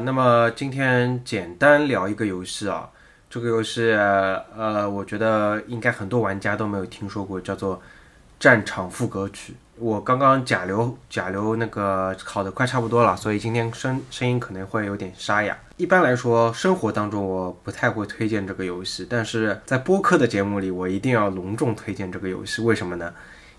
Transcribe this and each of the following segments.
那么今天简单聊一个游戏啊，这个游戏呃，我觉得应该很多玩家都没有听说过，叫做《战场副歌曲》。我刚刚甲流甲流那个考的快差不多了，所以今天声声音可能会有点沙哑。一般来说，生活当中我不太会推荐这个游戏，但是在播客的节目里，我一定要隆重推荐这个游戏。为什么呢？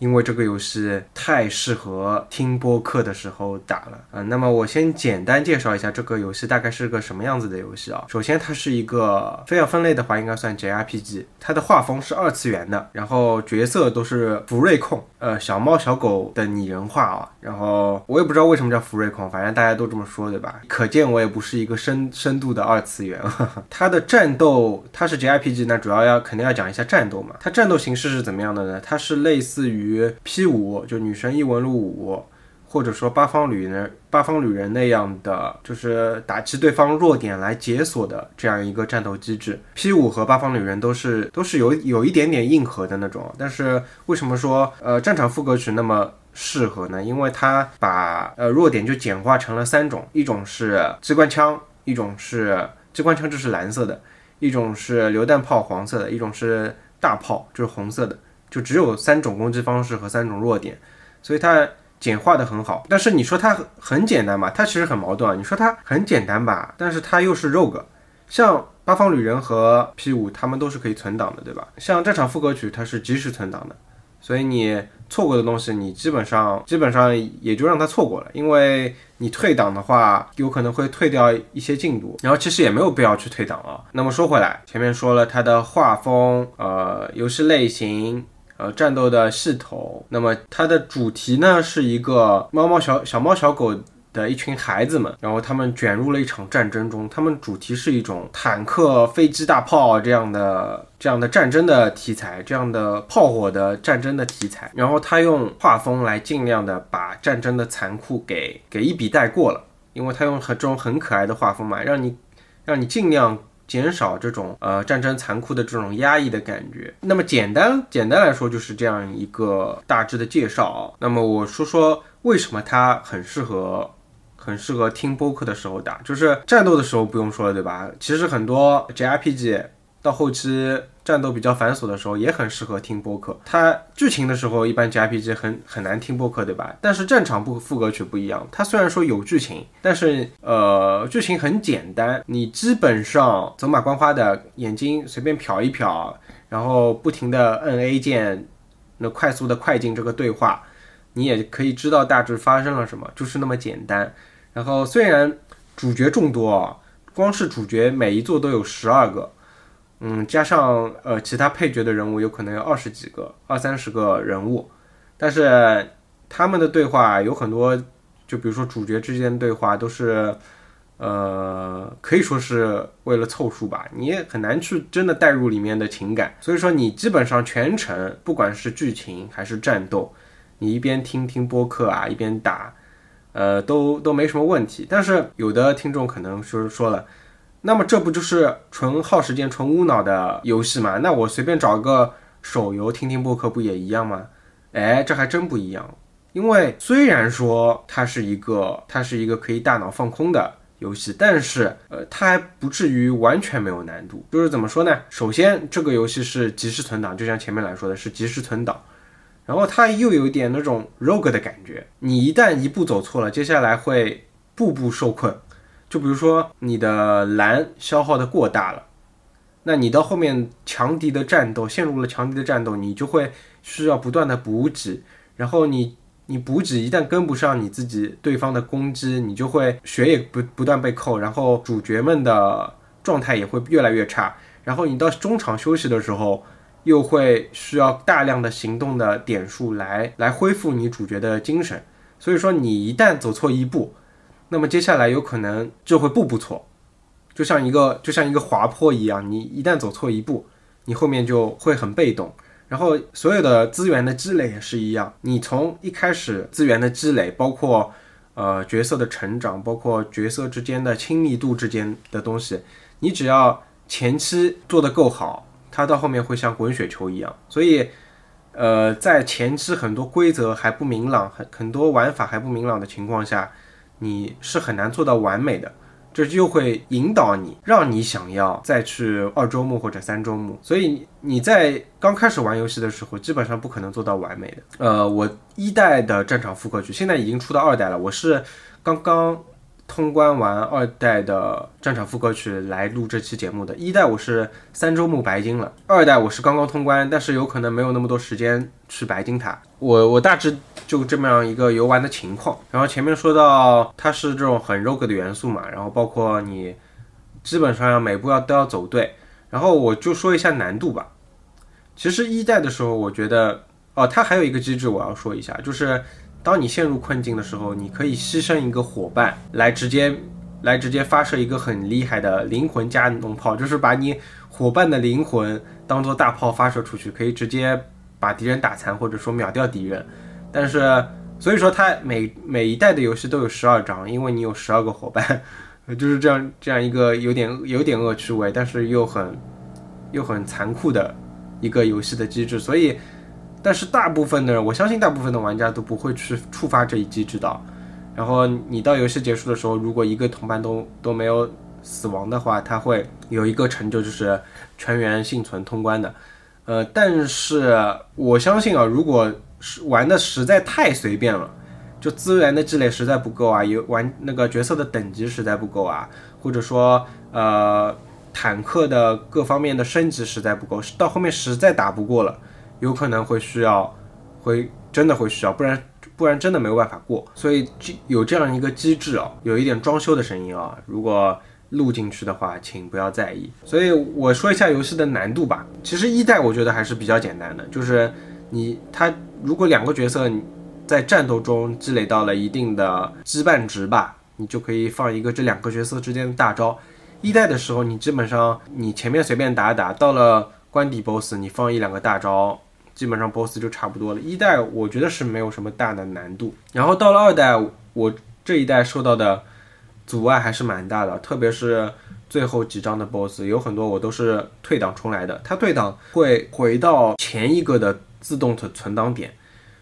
因为这个游戏太适合听播客的时候打了啊。那么我先简单介绍一下这个游戏大概是个什么样子的游戏啊。首先，它是一个非要分类的话，应该算 JRPG。它的画风是二次元的，然后角色都是福瑞控，呃，小猫小狗的拟人化啊。然后我也不知道为什么叫福瑞控，反正大家都这么说，对吧？可见我也不是一个深深度的二次元。它的战斗，它是 JRPG，那主要要肯定要讲一下战斗嘛。它战斗形式是怎么样的呢？它是类似于。于 P 五就女神异闻录五，或者说八方旅人八方旅人那样的，就是打击对方弱点来解锁的这样一个战斗机制。P 五和八方旅人都是都是有有一点点硬核的那种，但是为什么说呃战场副歌曲那么适合呢？因为它把呃弱点就简化成了三种，一种是机关枪，一种是机关枪就是蓝色的，一种是榴弹炮黄色的，一种是大炮就是红色的。就只有三种攻击方式和三种弱点，所以它简化的很好。但是你说它很简单吧，它其实很矛盾啊。你说它很简单吧，但是它又是 rogue。像八方旅人和 P 五，他们都是可以存档的，对吧？像这场副歌曲，它是即时存档的，所以你。错过的东西，你基本上基本上也就让它错过了，因为你退档的话，有可能会退掉一些进度，然后其实也没有必要去退档啊。那么说回来，前面说了它的画风，呃，游戏类型，呃，战斗的系统，那么它的主题呢，是一个猫猫小小猫小狗。的一群孩子们，然后他们卷入了一场战争中。他们主题是一种坦克、飞机、大炮这样的这样的战争的题材，这样的炮火的战争的题材。然后他用画风来尽量的把战争的残酷给给一笔带过了，因为他用很这种很可爱的画风嘛，让你让你尽量减少这种呃战争残酷的这种压抑的感觉。那么简单简单来说就是这样一个大致的介绍啊。那么我说说为什么它很适合。很适合听播客的时候打，就是战斗的时候不用说了，对吧？其实很多 JRPG 到后期战斗比较繁琐的时候也很适合听播客。它剧情的时候一般 JRPG 很很难听播客，对吧？但是战场部副歌曲不一样，它虽然说有剧情，但是呃剧情很简单，你基本上走马观花的眼睛随便瞟一瞟，然后不停的摁 A 键，那快速的快进这个对话，你也可以知道大致发生了什么，就是那么简单。然后虽然主角众多啊，光是主角每一座都有十二个，嗯，加上呃其他配角的人物有可能有二十几个、二三十个人物，但是他们的对话有很多，就比如说主角之间对话都是，呃，可以说是为了凑数吧，你也很难去真的带入里面的情感，所以说你基本上全程不管是剧情还是战斗，你一边听听播客啊，一边打。呃，都都没什么问题，但是有的听众可能说说了，那么这不就是纯耗时间、纯无脑的游戏吗？那我随便找个手游听听播客不也一样吗？哎，这还真不一样，因为虽然说它是一个它是一个可以大脑放空的游戏，但是呃，它还不至于完全没有难度。就是怎么说呢？首先，这个游戏是即时存档，就像前面来说的是即时存档。然后它又有点那种 rogue 的感觉，你一旦一步走错了，接下来会步步受困。就比如说你的蓝消耗的过大了，那你到后面强敌的战斗陷入了强敌的战斗，你就会需要不断的补给。然后你你补给一旦跟不上你自己对方的攻击，你就会血也不不断被扣，然后主角们的状态也会越来越差。然后你到中场休息的时候。又会需要大量的行动的点数来来恢复你主角的精神，所以说你一旦走错一步，那么接下来有可能就会步步错，就像一个就像一个滑坡一样，你一旦走错一步，你后面就会很被动。然后所有的资源的积累也是一样，你从一开始资源的积累，包括呃角色的成长，包括角色之间的亲密度之间的东西，你只要前期做得够好。它到后面会像滚雪球一样，所以，呃，在前期很多规则还不明朗，很很多玩法还不明朗的情况下，你是很难做到完美的。这就会引导你，让你想要再去二周目或者三周目。所以你在刚开始玩游戏的时候，基本上不可能做到完美的。呃，我一代的战场复刻曲现在已经出到二代了，我是刚刚。通关完二代的战场副歌曲来录这期节目的，一代我是三周目白金了，二代我是刚刚通关，但是有可能没有那么多时间去白金它。我我大致就这么样一个游玩的情况。然后前面说到它是这种很 rogue 的元素嘛，然后包括你基本上每步要都要走对。然后我就说一下难度吧。其实一代的时候，我觉得哦，它还有一个机制我要说一下，就是。当你陷入困境的时候，你可以牺牲一个伙伴来直接来直接发射一个很厉害的灵魂加农炮，就是把你伙伴的灵魂当做大炮发射出去，可以直接把敌人打残或者说秒掉敌人。但是所以说它每每一代的游戏都有十二张，因为你有十二个伙伴，就是这样这样一个有点有点恶趣味，但是又很又很残酷的一个游戏的机制，所以。但是大部分的人，我相信大部分的玩家都不会去触发这一机制的。然后你到游戏结束的时候，如果一个同伴都都没有死亡的话，他会有一个成就，就是全员幸存通关的。呃，但是我相信啊，如果是玩的实在太随便了，就资源的积累实在不够啊，有玩那个角色的等级实在不够啊，或者说呃坦克的各方面的升级实在不够，到后面实在打不过了。有可能会需要，会真的会需要，不然不然真的没有办法过。所以有这样一个机制啊，有一点装修的声音啊，如果录进去的话，请不要在意。所以我说一下游戏的难度吧。其实一代我觉得还是比较简单的，就是你他如果两个角色在战斗中积累到了一定的羁绊值吧，你就可以放一个这两个角色之间的大招。一代的时候，你基本上你前面随便打打，到了关底 BOSS，你放一两个大招。基本上 BOSS 就差不多了。一代我觉得是没有什么大的难度，然后到了二代，我这一代受到的阻碍还是蛮大的，特别是最后几章的 BOSS，有很多我都是退档重来的。它退档会回到前一个的自动的存档点，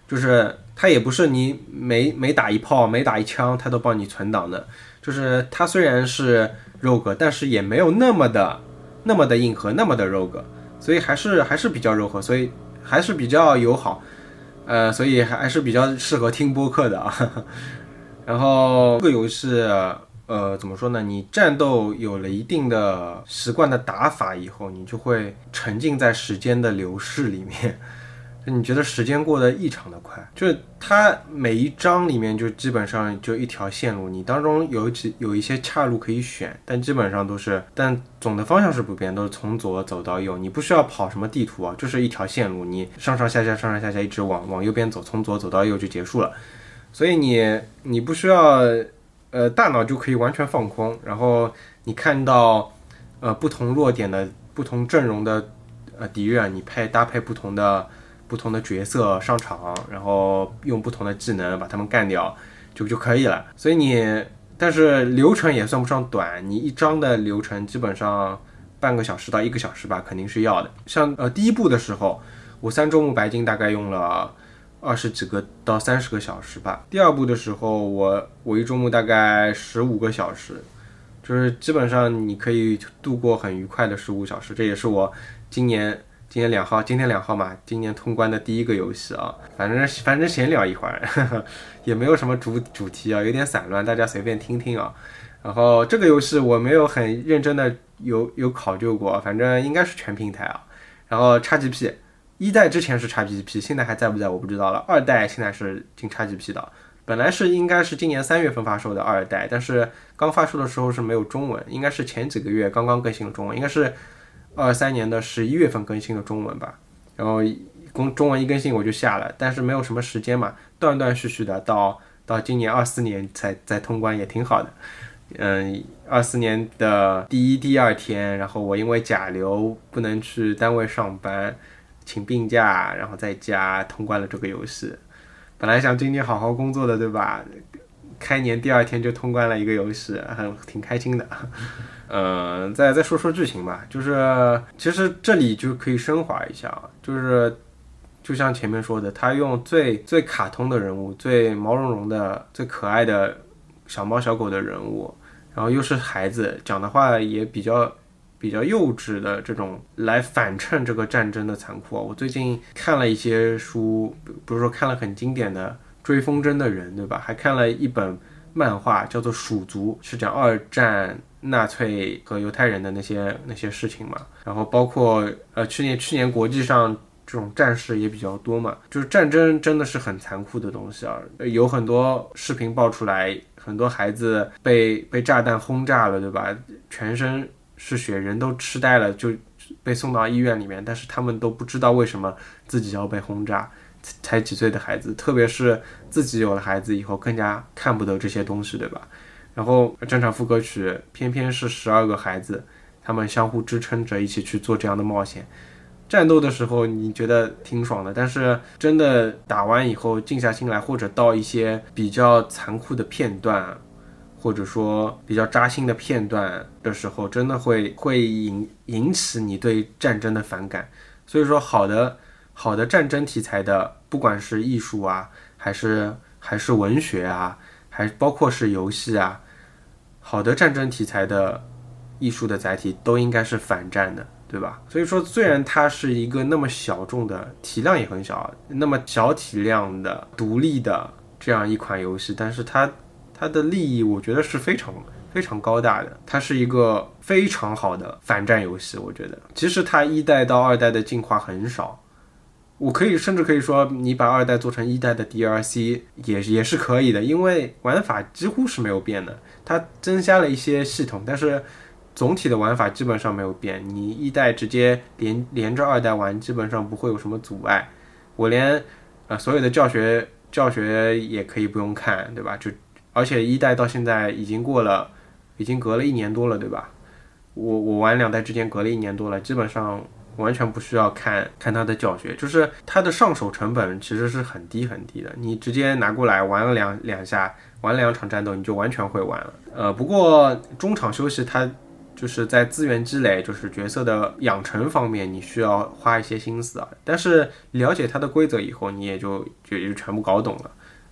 就是它也不是你每每打一炮、每打一枪，它都帮你存档的。就是它虽然是 rogue，但是也没有那么的那么的硬核，那么的 rogue，所以还是还是比较柔和，所以。还是比较友好，呃，所以还是比较适合听播客的啊。然后这个游戏，呃，怎么说呢？你战斗有了一定的习惯的打法以后，你就会沉浸在时间的流逝里面。你觉得时间过得异常的快，就是它每一章里面就基本上就一条线路，你当中有几有一些岔路可以选，但基本上都是，但总的方向是不变，都是从左走到右，你不需要跑什么地图啊，就是一条线路，你上上下下上上下下一直往往右边走，从左走到右就结束了，所以你你不需要，呃，大脑就可以完全放空，然后你看到，呃，不同弱点的不同阵容的呃敌人，你配搭配不同的。不同的角色上场，然后用不同的技能把他们干掉，就就可以了。所以你，但是流程也算不上短，你一章的流程基本上半个小时到一个小时吧，肯定是要的。像呃第一部的时候，我三周目白金大概用了二十几个到三十个小时吧。第二部的时候，我我一周目大概十五个小时，就是基本上你可以度过很愉快的十五小时。这也是我今年。今天两号，今天两号嘛，今年通关的第一个游戏啊，反正反正闲聊一会儿，也没有什么主主题啊，有点散乱，大家随便听听啊。然后这个游戏我没有很认真的有有考究过，反正应该是全平台啊。然后 XGP 一代之前是 XGP，现在还在不在我不知道了。二代现在是进 XGP 的，本来是应该是今年三月份发售的二代，但是刚发售的时候是没有中文，应该是前几个月刚刚更新了中文，应该是。二三年的十一月份更新的中文吧，然后公中文一更新我就下了，但是没有什么时间嘛，断断续续的到到今年二四年才才通关也挺好的，嗯，二四年的第一第二天，然后我因为甲流不能去单位上班，请病假，然后在家通关了这个游戏，本来想今年好好工作的，对吧？开年第二天就通关了一个游戏，很挺开心的。呃，再再说说剧情吧，就是其实这里就可以升华一下，就是就像前面说的，他用最最卡通的人物、最毛茸茸的、最可爱的小猫小狗的人物，然然后又是孩子，讲的话也比较比较幼稚的这种来反衬这个战争的残酷啊。我最近看了一些书，比如说看了很经典的《追风筝的人》，对吧？还看了一本漫画叫做《鼠族》，是讲二战纳粹和犹太人的那些那些事情嘛。然后包括呃去年去年国际上。这种战事也比较多嘛，就是战争真的是很残酷的东西啊，有很多视频爆出来，很多孩子被被炸弹轰炸了，对吧？全身是血，人都痴呆了，就被送到医院里面，但是他们都不知道为什么自己要被轰炸，才几岁的孩子，特别是自己有了孩子以后，更加看不得这些东西，对吧？然后战场副歌曲偏偏是十二个孩子，他们相互支撑着一起去做这样的冒险。战斗的时候你觉得挺爽的，但是真的打完以后静下心来，或者到一些比较残酷的片段，或者说比较扎心的片段的时候，真的会会引引起你对战争的反感。所以说，好的好的战争题材的，不管是艺术啊，还是还是文学啊，还包括是游戏啊，好的战争题材的艺术的载体都应该是反战的。对吧？所以说，虽然它是一个那么小众的体量也很小，那么小体量的独立的这样一款游戏，但是它它的利益我觉得是非常非常高大的。它是一个非常好的反战游戏，我觉得。其实它一代到二代的进化很少，我可以甚至可以说，你把二代做成一代的 DLC 也也是可以的，因为玩法几乎是没有变的，它增加了一些系统，但是。总体的玩法基本上没有变，你一代直接连连着二代玩，基本上不会有什么阻碍。我连呃所有的教学教学也可以不用看，对吧？就而且一代到现在已经过了，已经隔了一年多了，对吧？我我玩两代之间隔了一年多了，基本上完全不需要看看他的教学，就是他的上手成本其实是很低很低的，你直接拿过来玩了两两下，玩两场战斗你就完全会玩了。呃，不过中场休息它。就是在资源积累，就是角色的养成方面，你需要花一些心思啊。但是了解它的规则以后，你也就就也就全部搞懂了，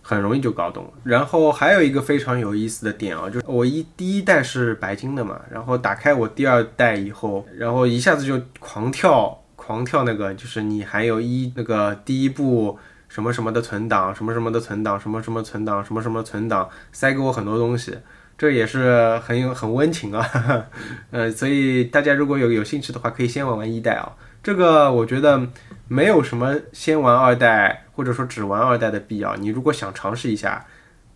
很容易就搞懂了。然后还有一个非常有意思的点啊，就是我一第一代是白金的嘛，然后打开我第二代以后，然后一下子就狂跳狂跳那个，就是你还有一那个第一部什么什么的存档，什么什么的存档，什么什么存档，什么什么存档，塞给我很多东西。这也是很有很温情啊，呃，所以大家如果有有兴趣的话，可以先玩玩一代啊。这个我觉得没有什么先玩二代或者说只玩二代的必要。你如果想尝试一下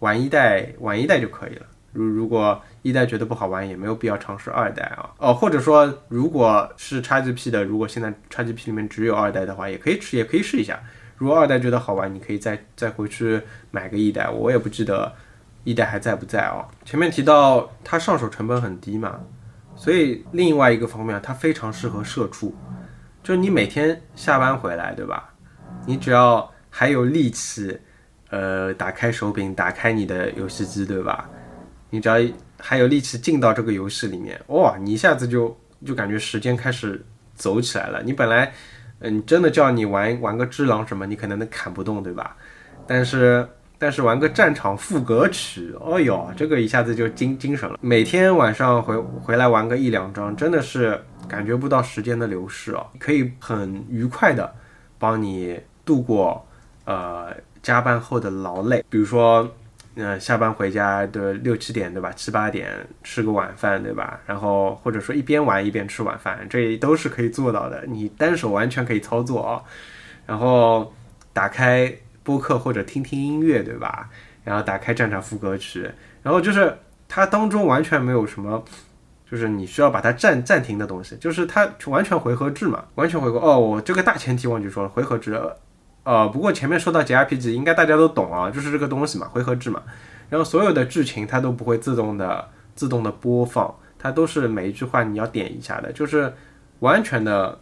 玩一代，玩一代就可以了。如如果一代觉得不好玩，也没有必要尝试二代啊。哦，或者说如果是 XGP 的，如果现在 XGP 里面只有二代的话，也可以试，也可以试一下。如果二代觉得好玩，你可以再再回去买个一代。我也不记得。一代还在不在啊？前面提到它上手成本很低嘛，所以另外一个方面，它非常适合社畜，就是你每天下班回来，对吧？你只要还有力气，呃，打开手柄，打开你的游戏机，对吧？你只要还有力气进到这个游戏里面，哇，你一下子就就感觉时间开始走起来了。你本来，嗯，真的叫你玩玩个只狼什么，你可能都砍不动，对吧？但是。但是玩个战场副歌曲，哦哟，这个一下子就精精神了。每天晚上回回来玩个一两张，真的是感觉不到时间的流逝哦，可以很愉快的帮你度过呃加班后的劳累。比如说，嗯，下班回家的六七点对吧？七八点吃个晚饭对吧？然后或者说一边玩一边吃晚饭，这都是可以做到的。你单手完全可以操作啊。然后打开。播客或者听听音乐，对吧？然后打开战场副歌曲，然后就是它当中完全没有什么，就是你需要把它暂暂停的东西，就是它完全回合制嘛，完全回合。哦，我这个大前提忘记说了，回合制。呃，不过前面说到 JRPG，应该大家都懂啊，就是这个东西嘛，回合制嘛。然后所有的剧情它都不会自动的自动的播放，它都是每一句话你要点一下的，就是完全的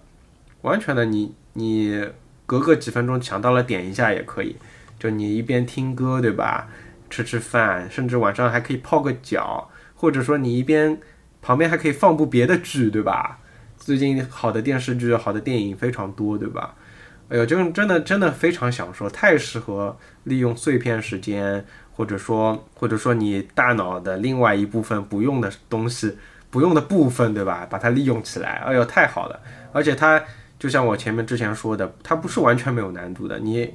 完全的你你。隔个几分钟抢到了点一下也可以，就你一边听歌对吧，吃吃饭，甚至晚上还可以泡个脚，或者说你一边旁边还可以放部别的剧对吧？最近好的电视剧、好的电影非常多对吧？哎呦，就真的真的非常享受，太适合利用碎片时间，或者说或者说你大脑的另外一部分不用的东西，不用的部分，对吧？把它利用起来，哎呦，太好了！而且它就像我前面之前说的，它不是完全没有难度的。你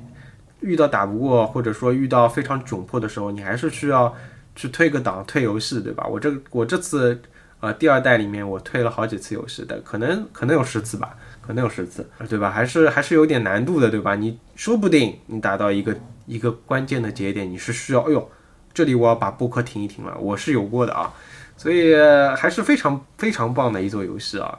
遇到打不过，或者说遇到非常窘迫的时候，你还是需要去退个档、退游戏，对吧？我这我这次呃第二代里面我退了好几次游戏的，可能可能有十次吧。可能有十次，对吧？还是还是有点难度的，对吧？你说不定你达到一个一个关键的节点，你是需要，哎呦，这里我要把播客停一停了，我是有过的啊，所以还是非常非常棒的一座游戏啊，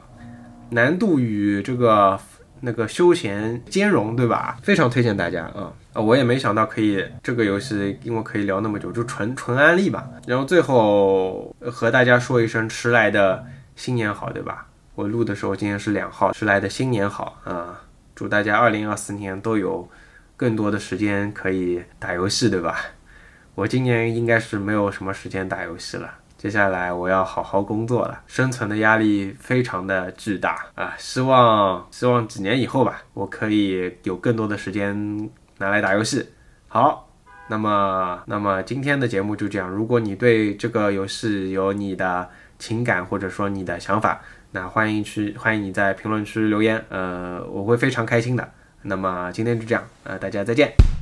难度与这个那个休闲兼容，对吧？非常推荐大家啊啊！我也没想到可以这个游戏，因为可以聊那么久，就纯纯安利吧。然后最后和大家说一声迟来的新年好，对吧？我录的时候，今天是两号，迟来的新年好啊！祝大家二零二四年都有更多的时间可以打游戏，对吧？我今年应该是没有什么时间打游戏了，接下来我要好好工作了，生存的压力非常的巨大啊！希望希望几年以后吧，我可以有更多的时间拿来打游戏。好，那么那么今天的节目就这样。如果你对这个游戏有你的情感或者说你的想法，那欢迎去，欢迎你在评论区留言，呃，我会非常开心的。那么今天就这样，呃，大家再见。